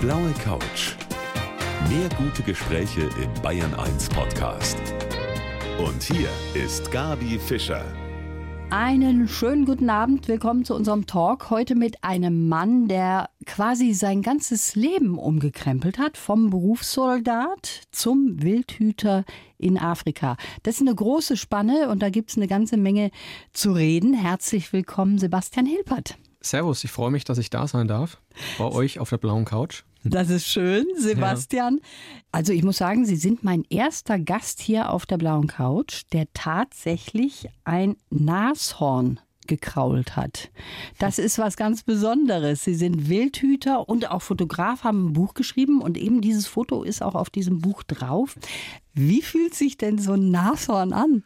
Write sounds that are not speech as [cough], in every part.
blaue Couch. Mehr gute Gespräche im Bayern 1 Podcast. Und hier ist Gabi Fischer. Einen schönen guten Abend. Willkommen zu unserem Talk. Heute mit einem Mann, der quasi sein ganzes Leben umgekrempelt hat. Vom Berufssoldat zum Wildhüter in Afrika. Das ist eine große Spanne und da gibt es eine ganze Menge zu reden. Herzlich willkommen, Sebastian Hilpert. Servus, ich freue mich, dass ich da sein darf. Bei euch auf der blauen Couch. Das ist schön, Sebastian. Ja. Also ich muss sagen, Sie sind mein erster Gast hier auf der blauen Couch, der tatsächlich ein Nashorn gekrault hat. Das ist was ganz Besonderes. Sie sind Wildhüter und auch Fotograf, haben ein Buch geschrieben und eben dieses Foto ist auch auf diesem Buch drauf. Wie fühlt sich denn so ein Nashorn an?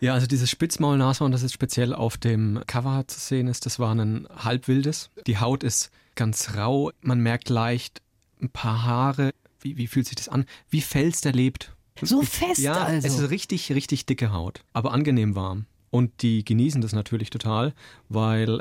Ja, also dieses Spitzmaulnashorn, das jetzt speziell auf dem Cover zu sehen ist, das war ein halbwildes. Die Haut ist ganz rau, man merkt leicht ein paar Haare. Wie, wie fühlt sich das an? Wie Fels, der lebt. So fest ja, also. es ist richtig, richtig dicke Haut, aber angenehm warm. Und die genießen das natürlich total, weil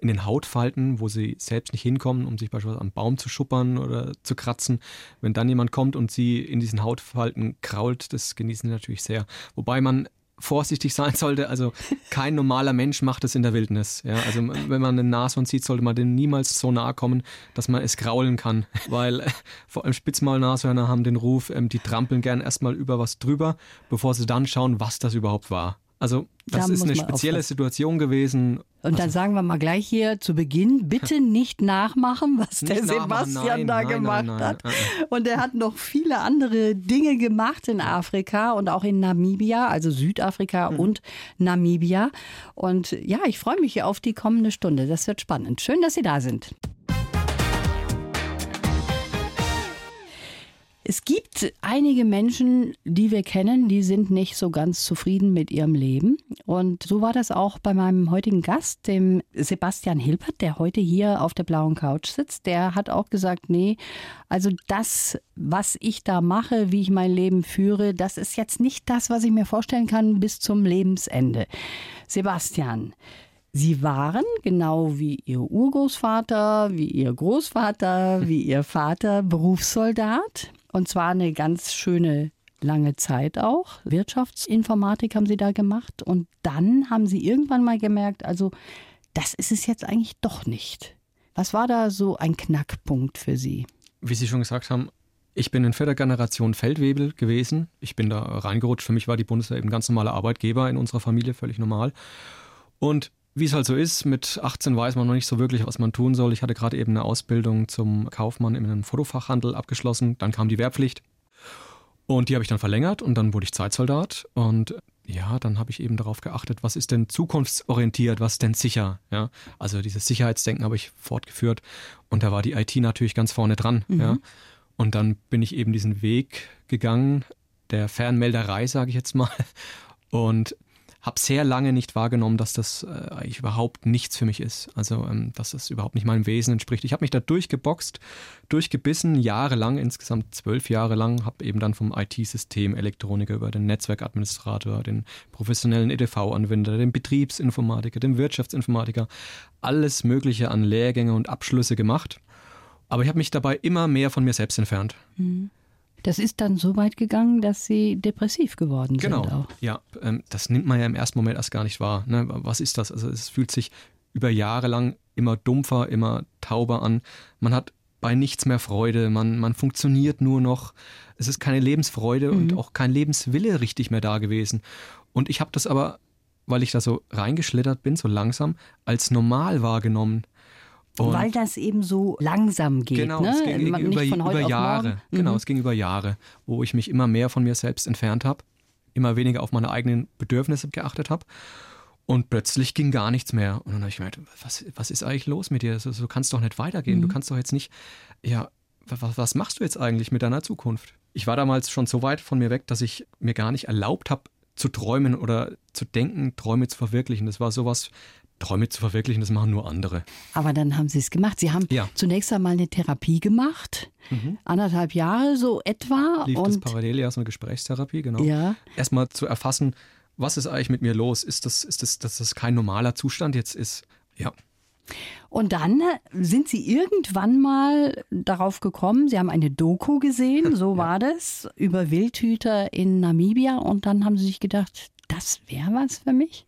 in den Hautfalten, wo sie selbst nicht hinkommen, um sich beispielsweise am Baum zu schuppern oder zu kratzen, wenn dann jemand kommt und sie in diesen Hautfalten krault, das genießen sie natürlich sehr. Wobei man vorsichtig sein sollte. Also kein normaler Mensch macht es in der Wildnis. Ja, also wenn man einen Nashorn sieht, sollte man dem niemals so nahe kommen, dass man es kraulen kann. Weil äh, vor allem Spitzmaulnashörner haben den Ruf, ähm, die trampeln gern erstmal über was drüber, bevor sie dann schauen, was das überhaupt war. Also das da ist eine spezielle aufpassen. Situation gewesen. Und dann also, sagen wir mal gleich hier zu Beginn, bitte nicht nachmachen, was der Sebastian nein, da nein, gemacht nein, hat. Und er hat noch viele andere Dinge gemacht in Afrika und auch in Namibia, also Südafrika mhm. und Namibia. Und ja, ich freue mich auf die kommende Stunde. Das wird spannend. Schön, dass Sie da sind. Es gibt einige Menschen, die wir kennen, die sind nicht so ganz zufrieden mit ihrem Leben. Und so war das auch bei meinem heutigen Gast, dem Sebastian Hilpert, der heute hier auf der blauen Couch sitzt. Der hat auch gesagt, nee, also das, was ich da mache, wie ich mein Leben führe, das ist jetzt nicht das, was ich mir vorstellen kann bis zum Lebensende. Sebastian, Sie waren, genau wie Ihr Urgroßvater, wie Ihr Großvater, wie Ihr Vater, Berufssoldat. Und zwar eine ganz schöne lange Zeit auch. Wirtschaftsinformatik haben Sie da gemacht. Und dann haben Sie irgendwann mal gemerkt, also das ist es jetzt eigentlich doch nicht. Was war da so ein Knackpunkt für Sie? Wie Sie schon gesagt haben, ich bin in vierter Generation Feldwebel gewesen. Ich bin da reingerutscht. Für mich war die Bundeswehr eben ganz normaler Arbeitgeber in unserer Familie, völlig normal. Und wie es halt so ist, mit 18 weiß man noch nicht so wirklich, was man tun soll. Ich hatte gerade eben eine Ausbildung zum Kaufmann in einem Fotofachhandel abgeschlossen. Dann kam die Wehrpflicht. Und die habe ich dann verlängert und dann wurde ich Zeitsoldat. Und ja, dann habe ich eben darauf geachtet, was ist denn zukunftsorientiert, was ist denn sicher. Ja? Also dieses Sicherheitsdenken habe ich fortgeführt. Und da war die IT natürlich ganz vorne dran. Mhm. Ja? Und dann bin ich eben diesen Weg gegangen, der Fernmelderei, sage ich jetzt mal. Und habe sehr lange nicht wahrgenommen, dass das äh, eigentlich überhaupt nichts für mich ist. Also, ähm, dass das überhaupt nicht meinem Wesen entspricht. Ich habe mich da durchgeboxt, durchgebissen, jahrelang, insgesamt zwölf Jahre lang, habe eben dann vom IT-System Elektroniker über den Netzwerkadministrator, den professionellen EDV-Anwender, den Betriebsinformatiker, den Wirtschaftsinformatiker, alles Mögliche an Lehrgänge und Abschlüsse gemacht. Aber ich habe mich dabei immer mehr von mir selbst entfernt. Mhm. Das ist dann so weit gegangen, dass sie depressiv geworden genau. sind. Genau. Ja, ähm, das nimmt man ja im ersten Moment erst gar nicht wahr. Ne? Was ist das? Also es fühlt sich über Jahre lang immer dumpfer, immer tauber an. Man hat bei nichts mehr Freude, man, man funktioniert nur noch. Es ist keine Lebensfreude mhm. und auch kein Lebenswille richtig mehr da gewesen. Und ich habe das aber, weil ich da so reingeschlittert bin, so langsam, als normal wahrgenommen. Und Weil das eben so langsam geht. Genau, ne? es ging über, über Jahre. Genau, mhm. es ging über Jahre, wo ich mich immer mehr von mir selbst entfernt habe, immer weniger auf meine eigenen Bedürfnisse geachtet habe. Und plötzlich ging gar nichts mehr. Und dann habe ich gemerkt, was, was ist eigentlich los mit dir? So, so kann es doch nicht weitergehen. Mhm. Du kannst doch jetzt nicht, ja, was, was machst du jetzt eigentlich mit deiner Zukunft? Ich war damals schon so weit von mir weg, dass ich mir gar nicht erlaubt habe, zu träumen oder zu denken, Träume zu verwirklichen. Das war sowas, Träume zu verwirklichen, das machen nur andere. Aber dann haben Sie es gemacht. Sie haben ja. zunächst einmal eine Therapie gemacht, mhm. anderthalb Jahre so etwa. Lief und das parallel, ja, so eine Gesprächstherapie, genau. Ja. Erstmal zu erfassen, was ist eigentlich mit mir los? Ist das, ist das, dass das kein normaler Zustand jetzt ist? Ja. Und dann sind Sie irgendwann mal darauf gekommen, Sie haben eine Doku gesehen, [laughs] so war das, über Wildhüter in Namibia und dann haben Sie sich gedacht, das wäre was für mich?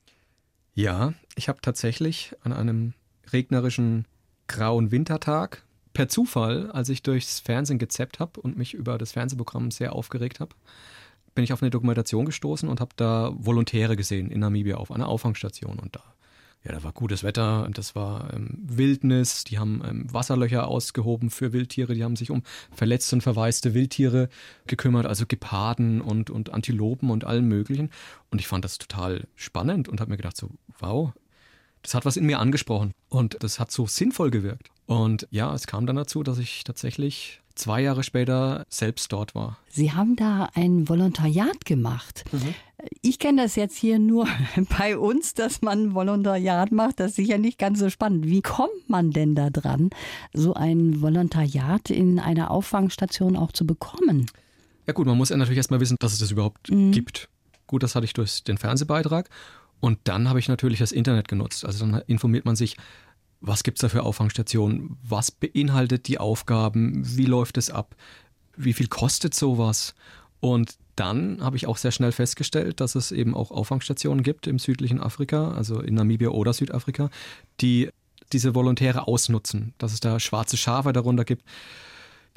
Ja, ich habe tatsächlich an einem regnerischen grauen Wintertag per Zufall, als ich durchs Fernsehen gezappt habe und mich über das Fernsehprogramm sehr aufgeregt habe, bin ich auf eine Dokumentation gestoßen und habe da Volontäre gesehen in Namibia auf einer Auffangstation und da ja, da war gutes Wetter, das war ähm, Wildnis, die haben ähm, Wasserlöcher ausgehoben für Wildtiere, die haben sich um verletzte und verwaiste Wildtiere gekümmert, also Geparden und, und Antilopen und allen möglichen. Und ich fand das total spannend und habe mir gedacht, so, wow, das hat was in mir angesprochen und das hat so sinnvoll gewirkt. Und ja, es kam dann dazu, dass ich tatsächlich zwei Jahre später selbst dort war. Sie haben da ein Volontariat gemacht. Mhm. Ich kenne das jetzt hier nur [laughs] bei uns, dass man ein Volontariat macht. Das ist sicher nicht ganz so spannend. Wie kommt man denn da dran, so ein Volontariat in einer Auffangstation auch zu bekommen? Ja gut, man muss ja natürlich erstmal wissen, dass es das überhaupt mhm. gibt. Gut, das hatte ich durch den Fernsehbeitrag. Und dann habe ich natürlich das Internet genutzt. Also dann informiert man sich, was gibt es da für Auffangstationen? Was beinhaltet die Aufgaben? Wie läuft es ab? Wie viel kostet sowas? Und dann habe ich auch sehr schnell festgestellt, dass es eben auch Auffangstationen gibt im südlichen Afrika, also in Namibia oder Südafrika, die diese Volontäre ausnutzen, dass es da schwarze Schafe darunter gibt.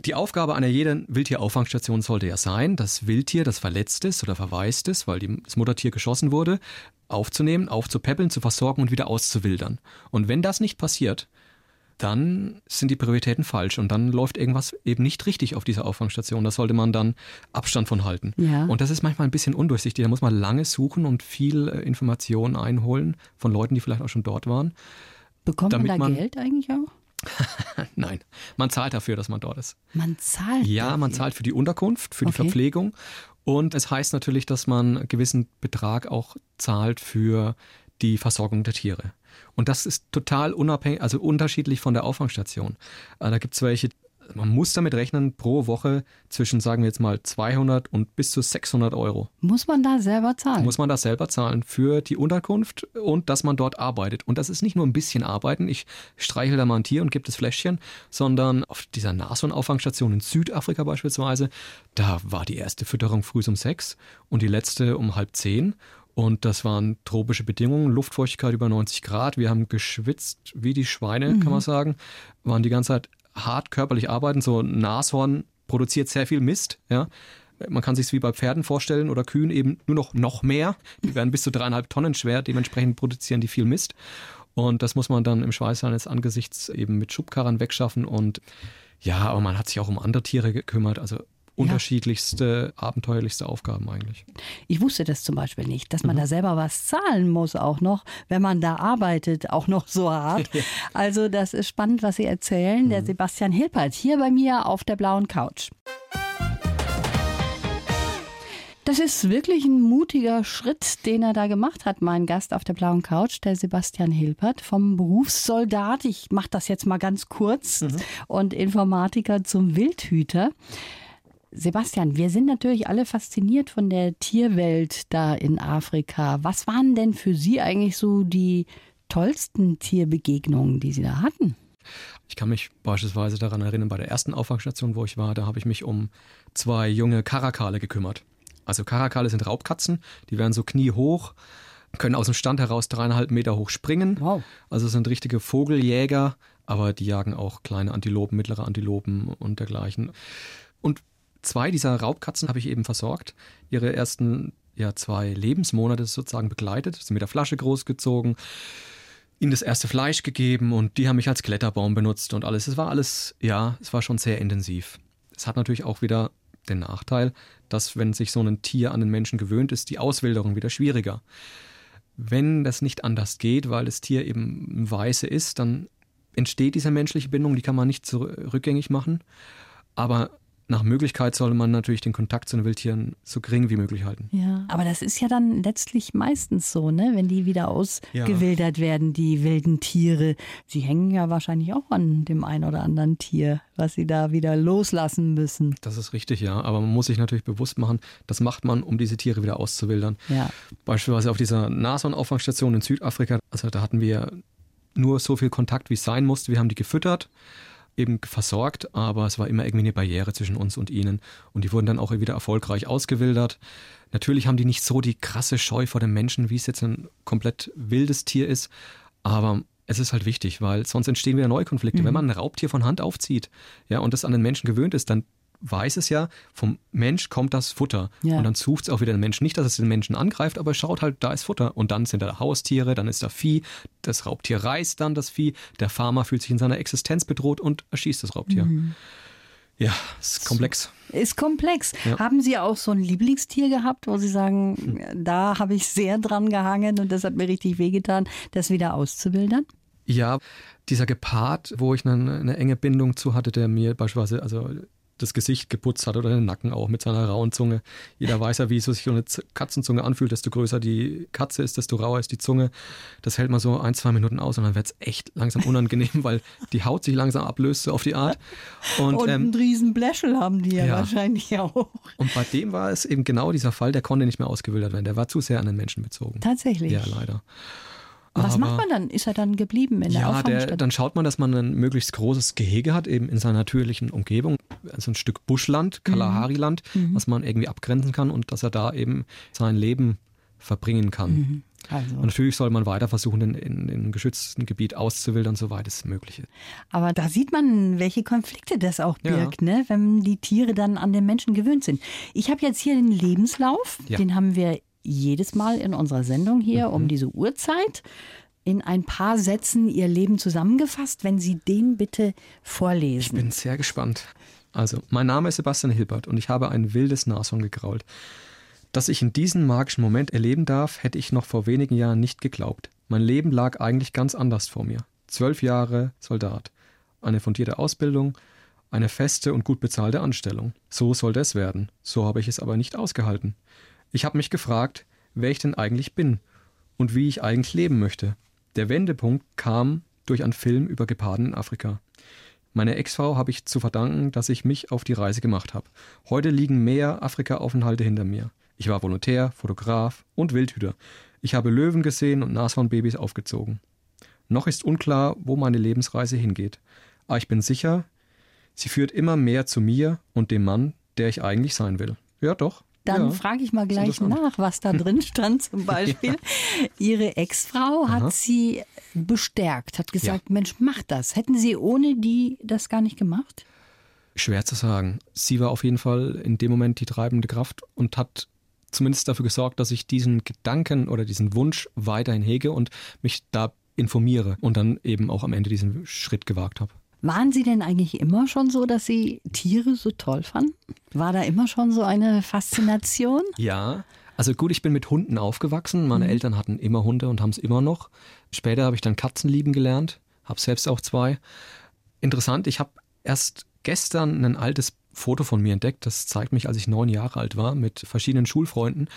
Die Aufgabe einer jeden Wildtierauffangstation sollte ja sein, das Wildtier, das verletzt ist oder verwaist ist, weil das Muttertier geschossen wurde, aufzunehmen, aufzupäppeln, zu versorgen und wieder auszuwildern. Und wenn das nicht passiert, dann sind die Prioritäten falsch und dann läuft irgendwas eben nicht richtig auf dieser Auffangstation. Da sollte man dann Abstand von halten. Ja. Und das ist manchmal ein bisschen undurchsichtig. Da muss man lange suchen und viel äh, Informationen einholen von Leuten, die vielleicht auch schon dort waren. Bekommt man da man, Geld eigentlich auch? [laughs] Nein, man zahlt dafür, dass man dort ist. Man zahlt? Ja, dafür. man zahlt für die Unterkunft, für die okay. Verpflegung. Und es heißt natürlich, dass man einen gewissen Betrag auch zahlt für die Versorgung der Tiere. Und das ist total unabhängig, also unterschiedlich von der Auffangstation. Äh, da gibt es welche, man muss damit rechnen, pro Woche zwischen, sagen wir jetzt mal, 200 und bis zu 600 Euro. Muss man da selber zahlen? Muss man da selber zahlen für die Unterkunft und dass man dort arbeitet. Und das ist nicht nur ein bisschen arbeiten, ich streichel da mal ein Tier und gebe das Fläschchen, sondern auf dieser Nashorn-Auffangstation in Südafrika beispielsweise, da war die erste Fütterung früh um sechs und die letzte um halb zehn. Und das waren tropische Bedingungen, Luftfeuchtigkeit über 90 Grad. Wir haben geschwitzt wie die Schweine, mhm. kann man sagen. Waren die ganze Zeit hart körperlich arbeiten. So ein Nashorn produziert sehr viel Mist, ja. Man kann sich es wie bei Pferden vorstellen oder Kühen eben nur noch, noch mehr. Die werden bis zu dreieinhalb Tonnen schwer, dementsprechend produzieren die viel Mist. Und das muss man dann im Schweiß seines Angesichts eben mit Schubkarren wegschaffen. Und ja, aber man hat sich auch um andere Tiere gekümmert. Also unterschiedlichste, ja. abenteuerlichste Aufgaben eigentlich. Ich wusste das zum Beispiel nicht, dass man mhm. da selber was zahlen muss, auch noch, wenn man da arbeitet, auch noch so hart. [laughs] also das ist spannend, was Sie erzählen. Mhm. Der Sebastian Hilpert hier bei mir auf der blauen Couch. Das ist wirklich ein mutiger Schritt, den er da gemacht hat, mein Gast auf der blauen Couch, der Sebastian Hilpert vom Berufssoldat. Ich mache das jetzt mal ganz kurz mhm. und Informatiker zum Wildhüter. Sebastian, wir sind natürlich alle fasziniert von der Tierwelt da in Afrika. Was waren denn für Sie eigentlich so die tollsten Tierbegegnungen, die Sie da hatten? Ich kann mich beispielsweise daran erinnern, bei der ersten Auffangstation, wo ich war, da habe ich mich um zwei junge Karakale gekümmert. Also Karakale sind Raubkatzen, die werden so kniehoch, können aus dem Stand heraus dreieinhalb Meter hoch springen. Wow. Also sind richtige Vogeljäger, aber die jagen auch kleine Antilopen, mittlere Antilopen und dergleichen. Und zwei dieser Raubkatzen habe ich eben versorgt. Ihre ersten ja, zwei Lebensmonate sozusagen begleitet, sind mit der Flasche großgezogen, ihnen das erste Fleisch gegeben und die haben mich als Kletterbaum benutzt und alles. Es war alles, ja, es war schon sehr intensiv. Es hat natürlich auch wieder den Nachteil, dass wenn sich so ein Tier an den Menschen gewöhnt ist, die Auswilderung wieder schwieriger. Wenn das nicht anders geht, weil das Tier eben Weiße ist, dann entsteht diese menschliche Bindung, die kann man nicht rückgängig machen. Aber nach Möglichkeit soll man natürlich den Kontakt zu den Wildtieren so gering wie möglich halten. Ja, aber das ist ja dann letztlich meistens so, ne? wenn die wieder ausgewildert ja. werden, die wilden Tiere. Sie hängen ja wahrscheinlich auch an dem einen oder anderen Tier, was sie da wieder loslassen müssen. Das ist richtig, ja. Aber man muss sich natürlich bewusst machen, das macht man, um diese Tiere wieder auszuwildern. Ja. Beispielsweise auf dieser Nashorn-Auffangstation in Südafrika, also da hatten wir nur so viel Kontakt, wie es sein musste. Wir haben die gefüttert, eben versorgt, aber es war immer irgendwie eine Barriere zwischen uns und ihnen. Und die wurden dann auch wieder erfolgreich ausgewildert. Natürlich haben die nicht so die krasse Scheu vor dem Menschen, wie es jetzt ein komplett wildes Tier ist, aber es ist halt wichtig, weil sonst entstehen wieder neue Konflikte. Mhm. Wenn man ein Raubtier von Hand aufzieht, ja, und das an den Menschen gewöhnt ist, dann weiß es ja, vom Mensch kommt das Futter. Ja. Und dann sucht es auch wieder den Menschen. Nicht, dass es den Menschen angreift, aber es schaut halt, da ist Futter. Und dann sind da Haustiere, dann ist da Vieh. Das Raubtier reißt dann das Vieh. Der Farmer fühlt sich in seiner Existenz bedroht und erschießt das Raubtier. Mhm. Ja, ist komplex. Ist komplex. Ja. Haben Sie auch so ein Lieblingstier gehabt, wo Sie sagen, hm. da habe ich sehr dran gehangen und das hat mir richtig wehgetan, das wieder auszuwildern? Ja, dieser Gepard, wo ich eine, eine enge Bindung zu hatte, der mir beispielsweise, also das Gesicht geputzt hat oder den Nacken auch mit seiner rauen Zunge. Jeder [laughs] weiß ja, wie so sich so eine Katzenzunge anfühlt. Desto größer die Katze ist, desto rauer ist die Zunge. Das hält man so ein, zwei Minuten aus und dann wird es echt langsam unangenehm, [laughs] weil die Haut sich langsam ablöst, so auf die Art. Und, und ähm, einen riesen Bläschel haben die ja, ja, wahrscheinlich auch. Und bei dem war es eben genau dieser Fall, der konnte nicht mehr ausgewildert werden. Der war zu sehr an den Menschen bezogen. Tatsächlich. Ja, leider. Was Aber, macht man dann? Ist er dann geblieben in der Ja, der, dann schaut man, dass man ein möglichst großes Gehege hat, eben in seiner natürlichen Umgebung. Also ein Stück Buschland, Kalahari-Land, mhm. was man irgendwie abgrenzen kann und dass er da eben sein Leben verbringen kann. Mhm. Also. Und natürlich soll man weiter versuchen, in, in, in geschützten Gebiet auszuwildern, soweit es möglich ist. Aber da sieht man, welche Konflikte das auch birgt, ja. ne? wenn die Tiere dann an den Menschen gewöhnt sind. Ich habe jetzt hier den Lebenslauf, ja. den haben wir jedes Mal in unserer Sendung hier mhm. um diese Uhrzeit in ein paar Sätzen Ihr Leben zusammengefasst, wenn Sie den bitte vorlesen. Ich bin sehr gespannt. Also, mein Name ist Sebastian Hilbert und ich habe ein wildes Nashorn gegrault. Dass ich in diesem magischen Moment erleben darf, hätte ich noch vor wenigen Jahren nicht geglaubt. Mein Leben lag eigentlich ganz anders vor mir. Zwölf Jahre Soldat, eine fundierte Ausbildung, eine feste und gut bezahlte Anstellung. So sollte es werden. So habe ich es aber nicht ausgehalten. Ich habe mich gefragt, wer ich denn eigentlich bin und wie ich eigentlich leben möchte. Der Wendepunkt kam durch einen Film über Geparden in Afrika. Meine Ex-Frau habe ich zu verdanken, dass ich mich auf die Reise gemacht habe. Heute liegen mehr Afrika-Aufenthalte hinter mir. Ich war Volontär, Fotograf und Wildhüter. Ich habe Löwen gesehen und Nashornbabys aufgezogen. Noch ist unklar, wo meine Lebensreise hingeht. Aber ich bin sicher, sie führt immer mehr zu mir und dem Mann, der ich eigentlich sein will. Ja, doch. Dann ja, frage ich mal gleich nach, was da drin [laughs] stand zum Beispiel. ja. Ihre Ex-Frau hat Aha. sie bestärkt, hat gesagt, ja. Mensch, mach das. Hätten Sie ohne die das gar nicht gemacht? Schwer zu sagen. Sie war auf jeden Fall in dem Moment die treibende Kraft und hat zumindest dafür gesorgt, dass ich diesen Gedanken oder diesen Wunsch weiterhin hege und mich da informiere und dann eben auch am Ende diesen Schritt gewagt habe. Waren Sie denn eigentlich immer schon so, dass Sie Tiere so toll fanden? War da immer schon so eine Faszination? [laughs] Ja, also gut, ich bin mit Hunden aufgewachsen. Meine mhm. Eltern hatten immer Hunde und haben es immer noch. Später habe ich dann Katzen lieben gelernt, habe selbst auch zwei. Interessant, ich habe erst gestern ein altes Foto von mir entdeckt. Das zeigt mich, als ich neun Jahre alt war, mit verschiedenen Schulfreunden.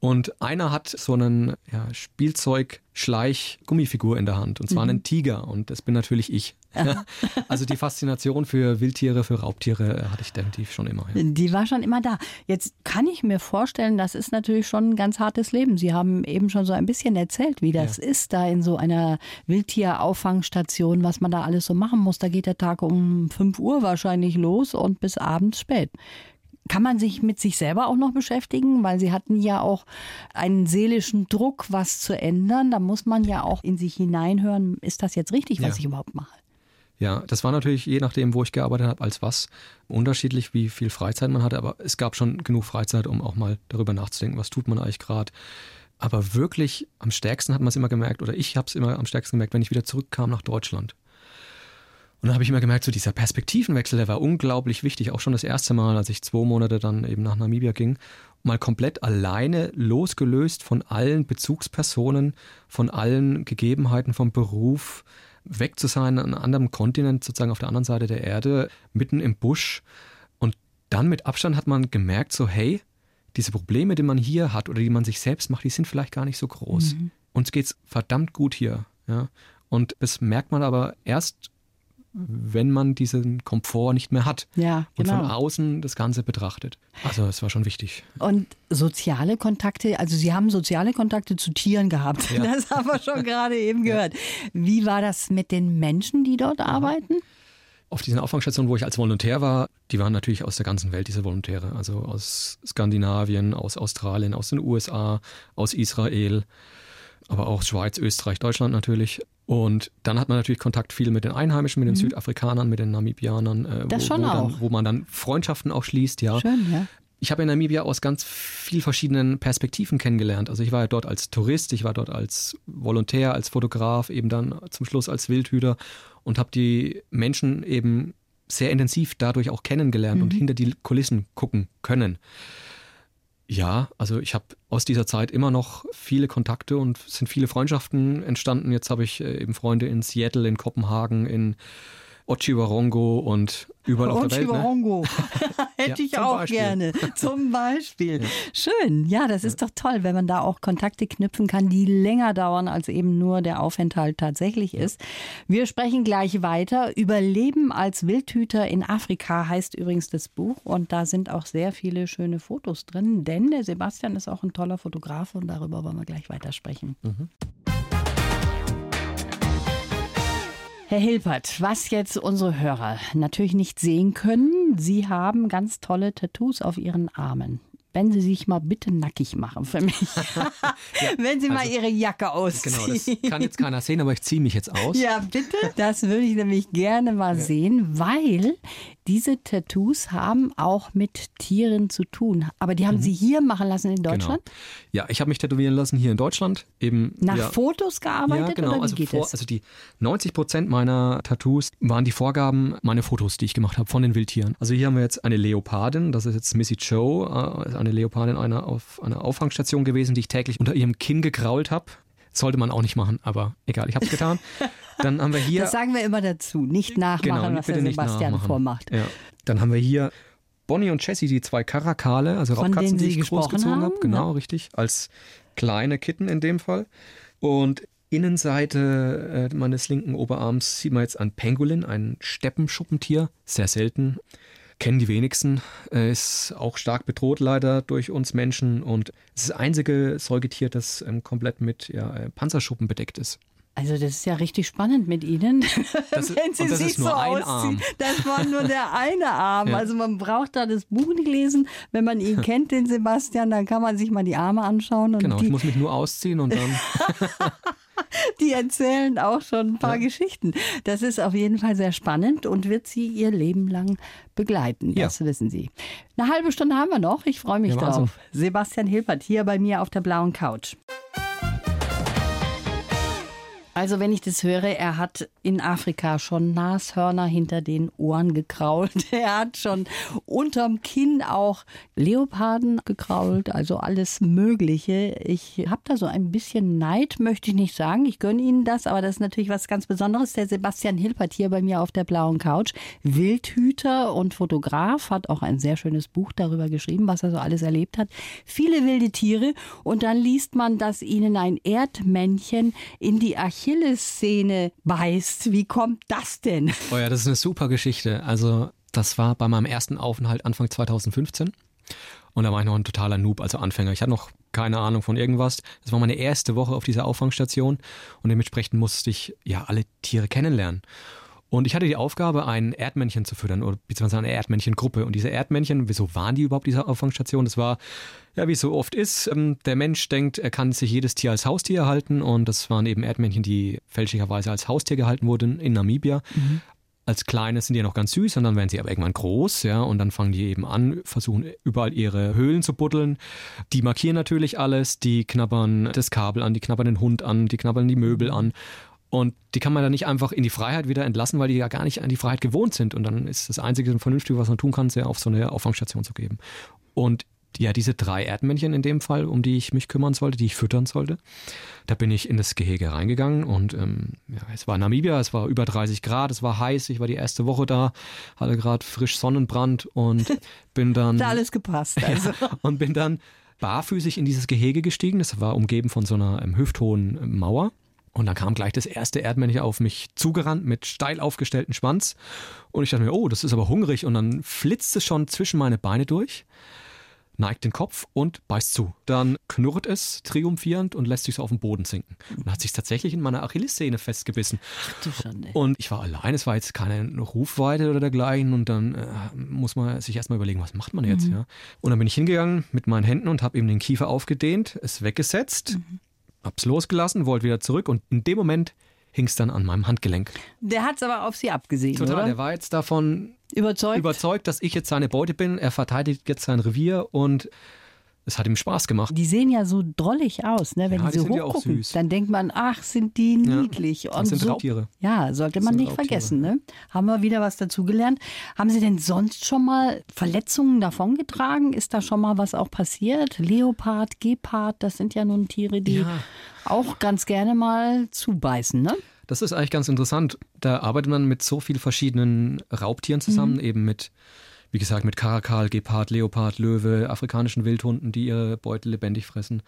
Und einer hat so einen ja, Spielzeug-Schleich-Gummifigur in der Hand, und zwar mhm. einen Tiger. Und das bin natürlich ich. Also die Faszination für Wildtiere, für Raubtiere äh, hatte ich definitiv schon immer. Ja. Die war schon immer da. Jetzt kann ich mir vorstellen, das ist natürlich schon ein ganz hartes Leben. Sie haben eben schon so ein bisschen erzählt, wie das ja. ist, da in so einer Wildtierauffangstation, was man da alles so machen muss. Da geht der Tag um 5 Uhr wahrscheinlich los und bis abends spät. Kann man sich mit sich selber auch noch beschäftigen? Weil Sie hatten ja auch einen seelischen Druck, was zu ändern. Da muss man ja auch in sich hineinhören, ist das jetzt richtig, was ja. ich überhaupt mache? Ja, das war natürlich je nachdem, wo ich gearbeitet habe, als was unterschiedlich, wie viel Freizeit man hatte. Aber es gab schon genug Freizeit, um auch mal darüber nachzudenken, was tut man eigentlich gerade. Aber wirklich am stärksten hat man es immer gemerkt, oder ich habe es immer am stärksten gemerkt, wenn ich wieder zurückkam nach Deutschland. Und dann habe ich immer gemerkt, so dieser Perspektivenwechsel, der war unglaublich wichtig. Auch schon das erste Mal, als ich zwei Monate dann eben nach Namibia ging, mal komplett alleine losgelöst von allen Bezugspersonen, von allen Gegebenheiten vom Beruf, weg zu sein an einem anderen Kontinent, sozusagen auf der anderen Seite der Erde, mitten im Busch. Und dann mit Abstand hat man gemerkt, so hey, diese Probleme, die man hier hat oder die man sich selbst macht, die sind vielleicht gar nicht so groß. Mhm. Uns geht's verdammt gut hier. Ja? Und das merkt man aber erst wenn man diesen Komfort nicht mehr hat Ja, und genau. von außen das Ganze betrachtet. Also es war schon wichtig. Und soziale Kontakte, also Sie haben soziale Kontakte zu Tieren gehabt. Ja. [laughs] Das haben wir schon gerade eben gehört. Wie war das mit den Menschen, die dort arbeiten? Auf diesen Auffangstationen, wo ich als Volontär war, die waren natürlich aus der ganzen Welt, diese Volontäre. Also aus Skandinavien, aus Australien, aus den USA, aus Israel, aber auch Schweiz, Österreich, Deutschland natürlich. Und dann hat man natürlich Kontakt viel mit den Einheimischen, mit den Südafrikanern, mit den Namibianern, äh, Mhm. Wo, wo, dann, wo man dann Freundschaften auch schließt, ja. Schön, ja. Ich habe in Namibia aus ganz viel verschiedenen Perspektiven kennengelernt. Also ich war ja dort als Tourist, ich war dort als Volontär, als Fotograf, eben dann zum Schluss als Wildhüter und habe die Menschen eben sehr intensiv dadurch auch kennengelernt und hinter die Kulissen gucken können. Ja, also ich habe aus dieser Zeit immer noch viele Kontakte und sind viele Freundschaften entstanden. Jetzt habe ich äh, eben Freunde in Seattle, in Kopenhagen, in Ochiwarongo und überall auf der Welt. Ne? Chihuahua. [laughs] [laughs] Hätte Ja, ich auch Beispiel. gerne. Zum [laughs] Beispiel. Schön. Ja, das ist doch toll, wenn man da auch Kontakte knüpfen kann, die länger dauern, als eben nur der Aufenthalt tatsächlich ist. Wir sprechen gleich weiter. Überleben als Wildhüter in Afrika heißt übrigens das Buch. Und da sind auch sehr viele schöne Fotos drin, denn der Sebastian ist auch ein toller Fotograf und darüber wollen wir gleich weitersprechen. Herr Hilpert, was jetzt unsere Hörer natürlich nicht sehen können, Sie haben ganz tolle Tattoos auf Ihren Armen. Wenn Sie sich mal bitte nackig machen für mich. [laughs] Wenn Sie mal also- Ihre Jacke ausziehen. Genau, das kann jetzt keiner sehen, aber ich ziehe mich jetzt aus. Ja, bitte. Das würde ich nämlich gerne mal sehen, weil diese Tattoos haben auch mit Tieren zu tun. Aber die haben Sie hier machen lassen in Deutschland? Genau. Ja, ich habe mich tätowieren lassen hier in Deutschland. Eben, Nach ja, Fotos gearbeitet ja, genau. oder wie also, geht vor, es? also die 90 Prozent meiner Tattoos waren die Vorgaben, meine Fotos, die ich gemacht habe von den Wildtieren. Also hier haben wir jetzt eine Leopardin, das ist jetzt Missy Joe, äh, eine Leopardin einer, auf einer Auffangstation gewesen, die ich täglich unter ihrem Kinn gekrault habe. Sollte man auch nicht machen, aber egal, ich habe es getan. [laughs] Dann haben wir hier das sagen wir immer dazu. Nicht nachmachen, Genau, was der Sebastian nachmachen. vormacht. Ja. Dann haben wir hier Bonnie und Jessie, die zwei Karakale, also Von Raubkatzen, die ich großgezogen habe. Genau, richtig. Als kleine Kitten in dem Fall. Und Innenseite äh, meines linken Oberarms sieht man jetzt ein Pangolin, ein Steppenschuppentier. Sehr selten. Kennen die wenigsten. Äh, ist auch stark bedroht leider durch uns Menschen. Und es ist das einzige Säugetier, das ähm, komplett mit ja, äh, Panzerschuppen bedeckt ist. Also das ist ja richtig spannend mit Ihnen. [laughs] Das Wenn Sie sich so ein ausziehen. Arm. Das war nur der eine Arm. [laughs] Ja. Also man braucht da das Buch nicht lesen. Wenn man ihn [laughs] kennt, den Sebastian, dann kann man sich mal die Arme anschauen. Und Genau, ich muss mich nur ausziehen und dann. die erzählen auch schon ein paar Ja. Geschichten. Das ist auf jeden Fall sehr spannend und wird Sie Ihr Leben lang begleiten. Ja. Das wissen Sie. Eine halbe Stunde haben wir noch. Ich freue mich Ja, Wahnsinn. drauf. Sebastian Hilpert hier bei mir auf der blauen Couch. Also wenn ich das höre, er hat in Afrika schon Nashörner hinter den Ohren gekrault. [laughs] Er hat schon unterm Kinn auch Leoparden gekrault, also alles Mögliche. Ich habe da so ein bisschen Neid, möchte ich nicht sagen. Ich gönne Ihnen das, aber das ist natürlich was ganz Besonderes. Der Sebastian Hilpert hier bei mir auf der blauen Couch. Wildhüter und Fotograf, hat auch ein sehr schönes Buch darüber geschrieben, was er so alles erlebt hat. Viele wilde Tiere und dann liest man, dass ihnen ein Erdmännchen in die Achillessehne beißt. Wie kommt das denn? Oh ja, das ist eine super Geschichte. Also, das war bei meinem ersten Aufenthalt Anfang 2015. Und da war ich noch ein totaler Noob, also Anfänger. Ich hatte noch keine Ahnung von irgendwas. Das war meine erste Woche auf dieser Auffangstation und dementsprechend musste ich ja alle Tiere kennenlernen. Und ich hatte die Aufgabe, ein Erdmännchen zu füttern, oder beziehungsweise eine Erdmännchengruppe. Und diese Erdmännchen, wieso waren die überhaupt diese Auffangstation? Das war, ja, wie es so oft ist, ähm, der Mensch denkt, er kann sich jedes Tier als Haustier erhalten. Und das waren eben Erdmännchen, die fälschlicherweise als Haustier gehalten wurden in Namibia. Als Kleine sind die ja noch ganz süß und dann werden sie aber irgendwann groß, ja, und dann fangen die eben an, versuchen überall ihre Höhlen zu buddeln. Die markieren natürlich alles, die knabbern das Kabel an, die knabbern den Hund an, die knabbern die Möbel an. Und die kann man dann nicht einfach in die Freiheit wieder entlassen, weil die ja gar nicht an die Freiheit gewohnt sind. Und dann ist das Einzige Vernünftige, was man tun kann, sie auf so eine Auffangstation zu geben. Und ja, diese drei Erdmännchen in dem Fall, um die ich mich kümmern sollte, die ich füttern sollte, da bin ich in das Gehege reingegangen und ähm, ja, es war Namibia, es war über 30 Grad, es war heiß, ich war die erste Woche da, hatte gerade frisch Sonnenbrand und [laughs] bin dann Hat alles gepasst. [laughs] Also. und bin dann barfüßig in dieses Gehege gestiegen. Das war umgeben von so einer ähm, hüfthohen Mauer. Und dann kam gleich das erste Erdmännchen auf mich zugerannt mit steil aufgestelltem Schwanz. Und ich dachte mir, oh, das ist aber hungrig. Und dann flitzt es schon zwischen meine Beine durch neigt den Kopf und beißt zu. Dann knurrt es triumphierend und lässt sich so auf den Boden sinken. Und hat sich tatsächlich in meiner Achillessehne festgebissen. Und ich war allein, es war jetzt keine Rufweite oder dergleichen. Und dann äh, muss man sich erstmal überlegen, was macht man jetzt? Mhm. Ja? Und dann bin ich hingegangen mit meinen Händen und habe ihm den Kiefer aufgedehnt, es weggesetzt, mhm. Hab's losgelassen, wollte wieder zurück. Und in dem Moment hing es dann an meinem Handgelenk. Der hat es aber auf Sie abgesehen, Total, oder? der war jetzt davon überzeugt? überzeugt, dass ich jetzt seine Beute bin. Er verteidigt jetzt sein Revier und es hat ihm Spaß gemacht. Die sehen ja so drollig aus, ne? wenn ja, die so die hochgucken. Ja dann denkt man, ach, sind die niedlich. Ja, das sind so, Raubtiere. Ja, sollte man nicht Raubtiere. vergessen. Ne? Haben wir wieder was dazugelernt. Haben Sie denn sonst schon mal Verletzungen davongetragen? Ist da schon mal was auch passiert? Leopard, Gepard, das sind ja nun Tiere, die ja. auch ganz gerne mal zubeißen, ne? Das ist eigentlich ganz interessant. Da arbeitet man mit so vielen verschiedenen Raubtieren zusammen, mhm. eben mit wie gesagt, mit Karakal, Gepard, Leopard, Löwe, afrikanischen Wildhunden, die ihre Beute lebendig fressen.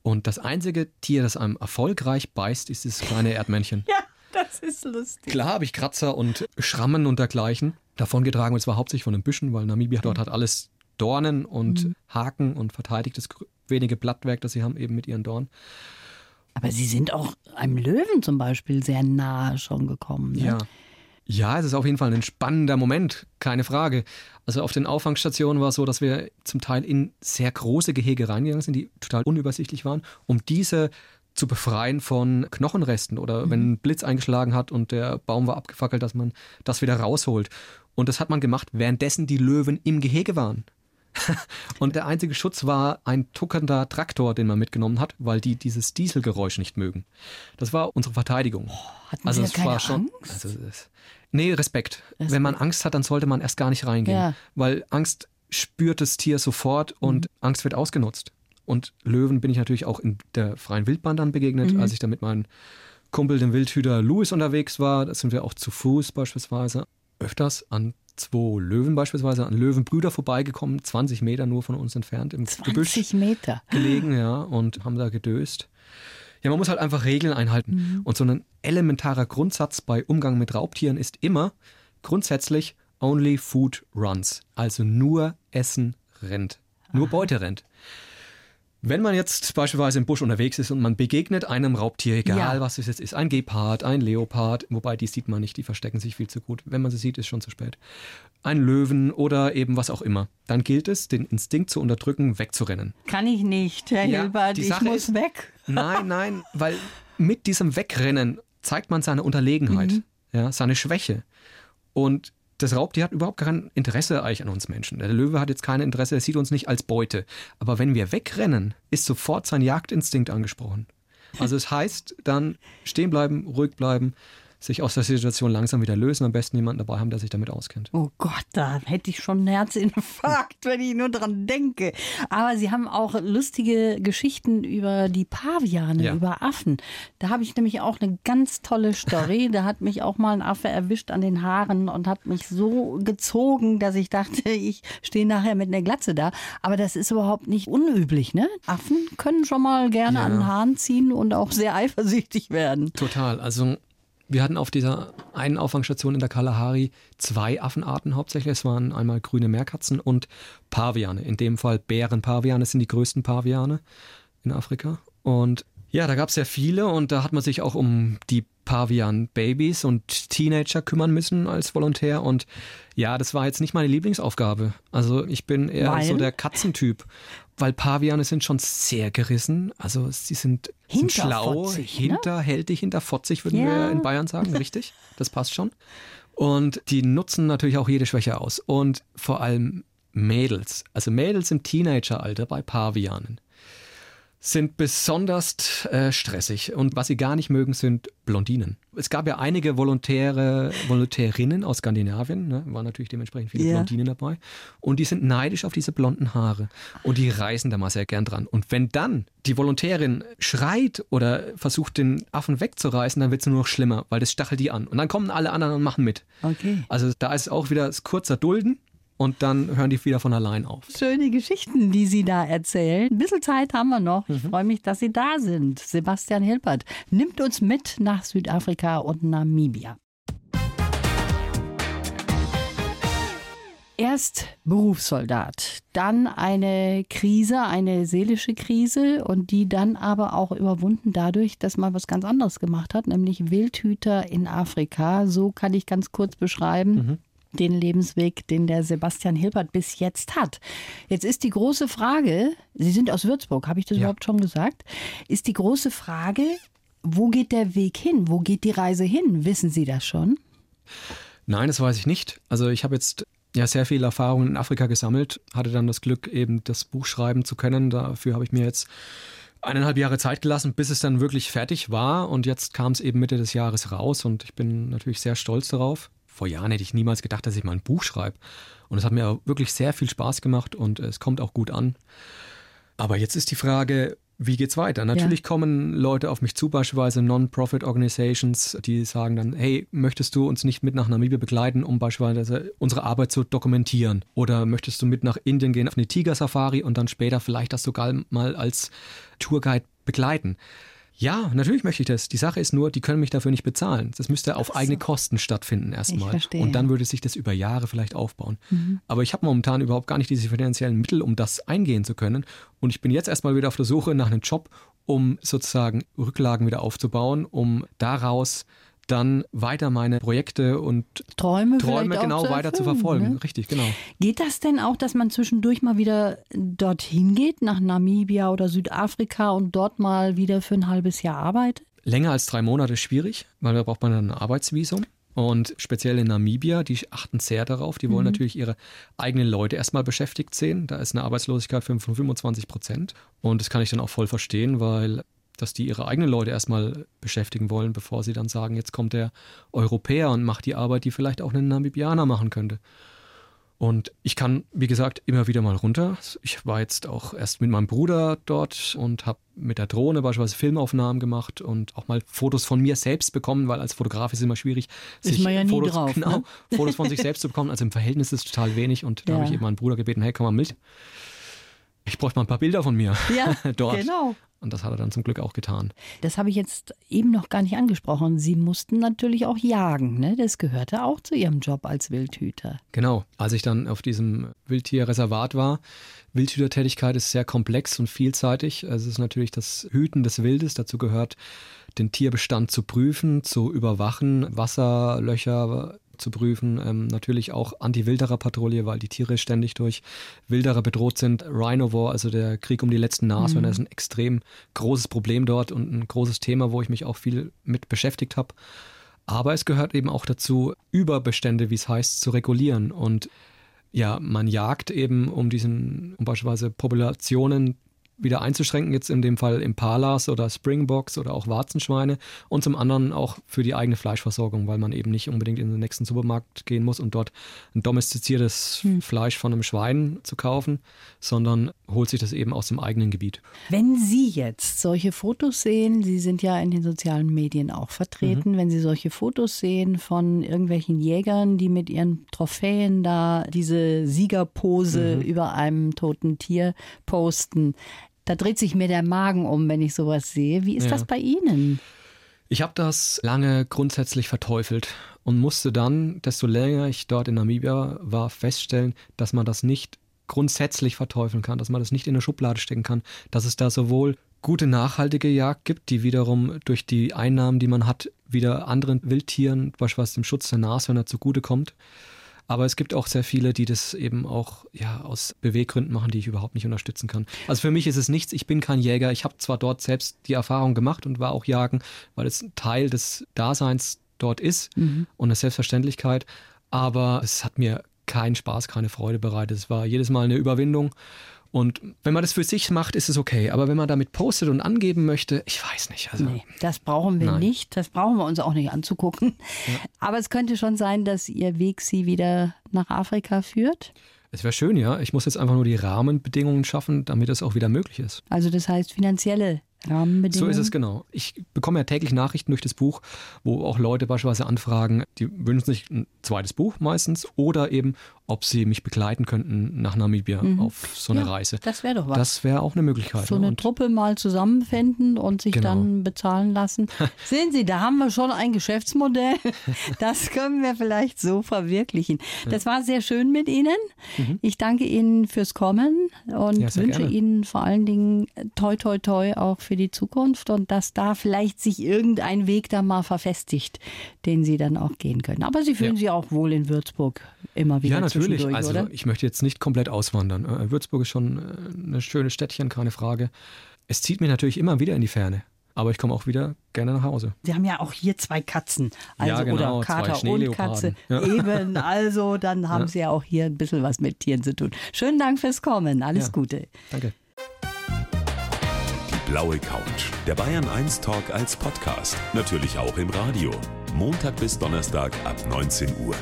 Und das einzige Tier, das einem erfolgreich beißt, ist das kleine Erdmännchen. [laughs] ja, das ist lustig. Klar habe ich Kratzer und Schrammen und dergleichen davongetragen. Und zwar hauptsächlich von den Büschen, weil Namibia dort hat alles Dornen und mhm. Haken und verteidigt das wenige Blattwerk, das sie haben, eben mit ihren Dornen. Aber Sie sind auch einem Löwen zum Beispiel sehr nahe schon gekommen. Ne? Ja. Ja, es ist auf jeden Fall ein spannender Moment, keine Frage. Also auf den Auffangstationen war es so, dass wir zum Teil in sehr große Gehege reingegangen sind, die total unübersichtlich waren, um diese zu befreien von Knochenresten oder mhm. wenn ein Blitz eingeschlagen hat und der Baum war abgefackelt, dass man das wieder rausholt. Und das hat man gemacht, währenddessen die Löwen im Gehege waren. [laughs] und der einzige Schutz war ein tuckernder Traktor, den man mitgenommen hat, weil die dieses Dieselgeräusch nicht mögen. Das war unsere Verteidigung. Oh, hatten also Sie es war schon. Angst? Also nee, Respekt. Respekt. Wenn man Angst hat, dann sollte man erst gar nicht reingehen, ja. weil Angst spürt das Tier sofort und mhm. Angst wird ausgenutzt. Und Löwen bin ich natürlich auch in der freien Wildbahn dann begegnet, mhm. als ich da mit meinem Kumpel, dem Wildhüter Louis, unterwegs war. Da sind wir auch zu Fuß beispielsweise öfters an zwei Löwen beispielsweise, an Löwenbrüder vorbeigekommen, 20 Meter nur von uns entfernt im 20 Gebüsch Meter. gelegen, ja, und haben da gedöst. Ja, man muss halt einfach Regeln einhalten. Mhm. Und so ein elementarer Grundsatz bei Umgang mit Raubtieren ist immer grundsätzlich only food runs. Also nur Essen rennt. Nur Beute rennt. Wenn man jetzt beispielsweise im Busch unterwegs ist und man begegnet einem Raubtier, egal ja. was es jetzt ist, ein Gepard, ein Leopard, wobei die sieht man nicht, die verstecken sich viel zu gut. Wenn man sie sieht, ist schon zu spät. Ein Löwen oder eben was auch immer. Dann gilt es, den Instinkt zu unterdrücken, wegzurennen. Kann ich nicht, Herr ja, Hilbert, ich muss ist, weg. Nein, nein, weil mit diesem Wegrennen zeigt man seine Unterlegenheit, mhm. ja, seine Schwäche. Und das Raubtier hat überhaupt kein Interesse eigentlich an uns Menschen. Der Löwe hat jetzt kein Interesse, er sieht uns nicht als Beute. Aber wenn wir wegrennen, ist sofort sein Jagdinstinkt angesprochen. Also es heißt dann stehen bleiben, ruhig bleiben, sich aus der Situation langsam wieder lösen. Am besten jemanden dabei haben, der sich damit auskennt. Oh Gott, da hätte ich schon einen Herzinfarkt, wenn ich nur dran denke. Aber Sie haben auch lustige Geschichten über die Paviane, ja. über Affen. Da habe ich nämlich auch eine ganz tolle Story. da hat mich auch mal ein Affe erwischt an den Haaren und hat mich so gezogen, dass ich dachte, ich stehe nachher mit einer Glatze da. Aber das ist überhaupt nicht unüblich, ne? Affen können schon mal gerne ja. an den Haaren ziehen und auch sehr eifersüchtig werden. Total. Also wir hatten auf dieser einen Auffangstation in der Kalahari zwei Affenarten hauptsächlich. Es waren einmal grüne Meerkatzen und Paviane. In dem Fall Bärenpaviane sind die größten Paviane in Afrika. Und ja, da gab es sehr viele und da hat man sich auch um die Pavian-Babys und Teenager kümmern müssen als Volontär. Und ja, das war jetzt nicht meine Lieblingsaufgabe. Also ich bin eher Weil? so der Katzentyp weil Paviane sind schon sehr gerissen. Also sie sind, sind schlau, ne? hinterhältig, hinterfotzig, würden ja. wir in Bayern sagen, [laughs] richtig? Das passt schon. Und die nutzen natürlich auch jede Schwäche aus. Und vor allem Mädels, also Mädels im Teenageralter bei Pavianen sind besonders äh, stressig. Und was sie gar nicht mögen, sind Blondinen. Es gab ja einige Volontäre, Volontärinnen aus Skandinavien, ne, waren natürlich dementsprechend viele yeah. Blondinen dabei. Und die sind neidisch auf diese blonden Haare. Und die reißen da mal sehr gern dran. Und wenn dann die Volontärin schreit oder versucht, den Affen wegzureißen, dann wird es nur noch schlimmer, weil das stachelt die an. Und dann kommen alle anderen und machen mit. Okay. Also da ist auch wieder das kurzer Dulden und dann hören die wieder von allein auf. Schöne Geschichten, die Sie da erzählen. Ein bisschen Zeit haben wir noch. Ich mhm. freue mich, dass Sie da sind. Sebastian Hilpert nimmt uns mit nach Südafrika und Namibia. Erst Berufssoldat, dann eine Krise, eine seelische Krise und die dann aber auch überwunden dadurch, dass man was ganz anderes gemacht hat, nämlich Wildhüter in Afrika. So kann ich ganz kurz beschreiben. Mhm den Lebensweg, den der Sebastian Hilbert bis jetzt hat. Jetzt ist die große Frage, Sie sind aus Würzburg, habe ich das ja. überhaupt schon gesagt? Ist die große Frage, wo geht der Weg hin? Wo geht die Reise hin? Wissen Sie das schon? Nein, das weiß ich nicht. Also ich habe jetzt ja sehr viel Erfahrung in Afrika gesammelt, hatte dann das Glück, eben das Buch schreiben zu können. Dafür habe ich mir jetzt eineinhalb Jahre Zeit gelassen, bis es dann wirklich fertig war. Und jetzt kam es eben Mitte des Jahres raus und ich bin natürlich sehr stolz darauf. Vor Jahren hätte ich niemals gedacht, dass ich mal ein Buch schreibe. Und es hat mir wirklich sehr viel Spaß gemacht und es kommt auch gut an. Aber jetzt ist die Frage, wie geht's weiter? Natürlich ja. kommen Leute auf mich zu, beispielsweise Non-Profit-Organizations, die sagen dann, hey, möchtest du uns nicht mit nach Namibia begleiten, um beispielsweise unsere Arbeit zu dokumentieren? Oder möchtest du mit nach Indien gehen auf eine Tiger-Safari und dann später vielleicht das sogar mal als Tourguide begleiten? Ja, natürlich möchte ich das. Die Sache ist nur, die können mich dafür nicht bezahlen. Das müsste auf so. eigene Kosten stattfinden erstmal. Und dann würde sich das über Jahre vielleicht aufbauen. Mhm. Aber ich habe momentan überhaupt gar nicht diese finanziellen Mittel, um das eingehen zu können. Und ich bin jetzt erstmal wieder auf der Suche nach einem Job, um sozusagen Rücklagen wieder aufzubauen, um daraus dann weiter meine Projekte und Träume, Träume genau zu weiter zu verfolgen. Ne? Richtig, genau. Geht das denn auch, dass man zwischendurch mal wieder dorthin geht, nach Namibia oder Südafrika und dort mal wieder für ein halbes Jahr arbeitet? Länger als drei Monate ist schwierig, weil da braucht man ein Arbeitsvisum. Und speziell in Namibia, die achten sehr darauf. Die wollen mhm. natürlich ihre eigenen Leute erstmal beschäftigt sehen. Da ist eine Arbeitslosigkeit von 25 Prozent. Und das kann ich dann auch voll verstehen, weil dass die ihre eigenen Leute erstmal beschäftigen wollen, bevor sie dann sagen, jetzt kommt der Europäer und macht die Arbeit, die vielleicht auch ein Namibianer machen könnte. Und ich kann, wie gesagt, immer wieder mal runter. Ich war jetzt auch erst mit meinem Bruder dort und habe mit der Drohne beispielsweise Filmaufnahmen gemacht und auch mal Fotos von mir selbst bekommen, weil als Fotograf ist es immer schwierig, sich ja Fotos, drauf, genau, ne? Fotos von sich selbst zu bekommen. Also im Verhältnis ist es total wenig und da ja. habe ich eben meinen Bruder gebeten, hey, komm mal mit. Ich bräuchte mal ein paar Bilder von mir ja, [laughs] dort. Genau. Und das hat er dann zum Glück auch getan. Das habe ich jetzt eben noch gar nicht angesprochen. Sie mussten natürlich auch jagen. Ne? Das gehörte auch zu Ihrem Job als Wildhüter. Genau. Als ich dann auf diesem Wildtierreservat war, Wildhütertätigkeit ist sehr komplex und vielseitig. Es ist natürlich das Hüten des Wildes. Dazu gehört, den Tierbestand zu prüfen, zu überwachen, Wasserlöcher zu prüfen. Ähm, natürlich auch Anti-Wilderer-Patrouille, weil die Tiere ständig durch Wilderer bedroht sind. Rhinovore, also der Krieg um die letzten Nashörner, mhm. ist ein extrem großes Problem dort und ein großes Thema, wo ich mich auch viel mit beschäftigt habe. Aber es gehört eben auch dazu, Überbestände, wie es heißt, zu regulieren. Und ja, man jagt eben, um diesen, um beispielsweise Populationen wieder einzuschränken, jetzt in dem Fall Impalas oder Springboks oder auch Warzenschweine und zum anderen auch für die eigene Fleischversorgung, weil man eben nicht unbedingt in den nächsten Supermarkt gehen muss und dort ein domestiziertes hm. Fleisch von einem Schwein zu kaufen, sondern holt sich das eben aus dem eigenen Gebiet. Wenn Sie jetzt solche Fotos sehen, Sie sind ja in den sozialen Medien auch vertreten, mhm. wenn Sie solche Fotos sehen von irgendwelchen Jägern, die mit ihren Trophäen da diese Siegerpose mhm. über einem toten Tier posten, da dreht sich mir der Magen um, wenn ich sowas sehe. Wie ist ja. das bei Ihnen? Ich habe das lange grundsätzlich verteufelt und musste dann, desto länger ich dort in Namibia war, feststellen, dass man das nicht grundsätzlich verteufeln kann, dass man das nicht in eine Schublade stecken kann, dass es da sowohl gute nachhaltige Jagd gibt, die wiederum durch die Einnahmen, die man hat, wieder anderen Wildtieren, beispielsweise dem Schutz der Nashörner zugutekommt. Aber es gibt auch sehr viele, die das eben auch ja, aus Beweggründen machen, die ich überhaupt nicht unterstützen kann. Also für mich ist es nichts, ich bin kein Jäger. Ich habe zwar dort selbst die Erfahrung gemacht und war auch jagen, weil es ein Teil des Daseins dort ist mhm. und eine Selbstverständlichkeit. Aber es hat mir keinen Spaß, keine Freude bereitet. Es war jedes Mal eine Überwindung. Und wenn man das für sich macht, ist es okay. Aber wenn man damit postet und angeben möchte, ich weiß nicht. Also, nee, das brauchen wir nein. nicht. Das brauchen wir uns auch nicht anzugucken. Ja. Aber es könnte schon sein, dass Ihr Weg Sie wieder nach Afrika führt. Es wäre schön, ja. Ich muss jetzt einfach nur die Rahmenbedingungen schaffen, damit es auch wieder möglich ist. Also das heißt finanzielle Rahmenbedingungen. So ist es genau. Ich bekomme ja täglich Nachrichten durch das Buch, wo auch Leute beispielsweise anfragen, die wünschen sich ein zweites Buch meistens oder eben, ob sie mich begleiten könnten nach Namibia mhm. auf so eine ja, Reise. Das wäre doch was. Das wäre auch eine Möglichkeit. So eine und Truppe mal zusammenfinden und sich genau. dann bezahlen lassen. [laughs] Sehen Sie, da haben wir schon ein Geschäftsmodell. [laughs] Das können wir vielleicht so verwirklichen. Das war sehr schön mit Ihnen. Mhm. Ich danke Ihnen fürs Kommen und ja, wünsche gerne. Ihnen vor allen Dingen toi toi toi auch für die Zukunft und dass da vielleicht sich irgendein Weg da mal verfestigt, den Sie dann auch gehen können. Aber Sie fühlen ja. sich auch wohl in Würzburg immer wieder. Ja, natürlich. Also oder? ich möchte jetzt nicht komplett auswandern. Äh, Würzburg ist schon äh, eine schöne Städtchen, keine Frage. Es zieht mich natürlich immer wieder in die Ferne. Aber ich komme auch wieder gerne nach Hause. Sie haben ja auch hier zwei Katzen. Also, ja, genau, oder Kater und Katze. Ja. [laughs] Eben, also dann haben ja. Sie ja auch hier ein bisschen was mit Tieren zu tun. Schönen Dank fürs Kommen. Alles ja. Gute. Danke. Die blaue Couch. Der Bayern 1 Talk als Podcast. Natürlich auch im Radio. Montag bis Donnerstag ab 19 Uhr.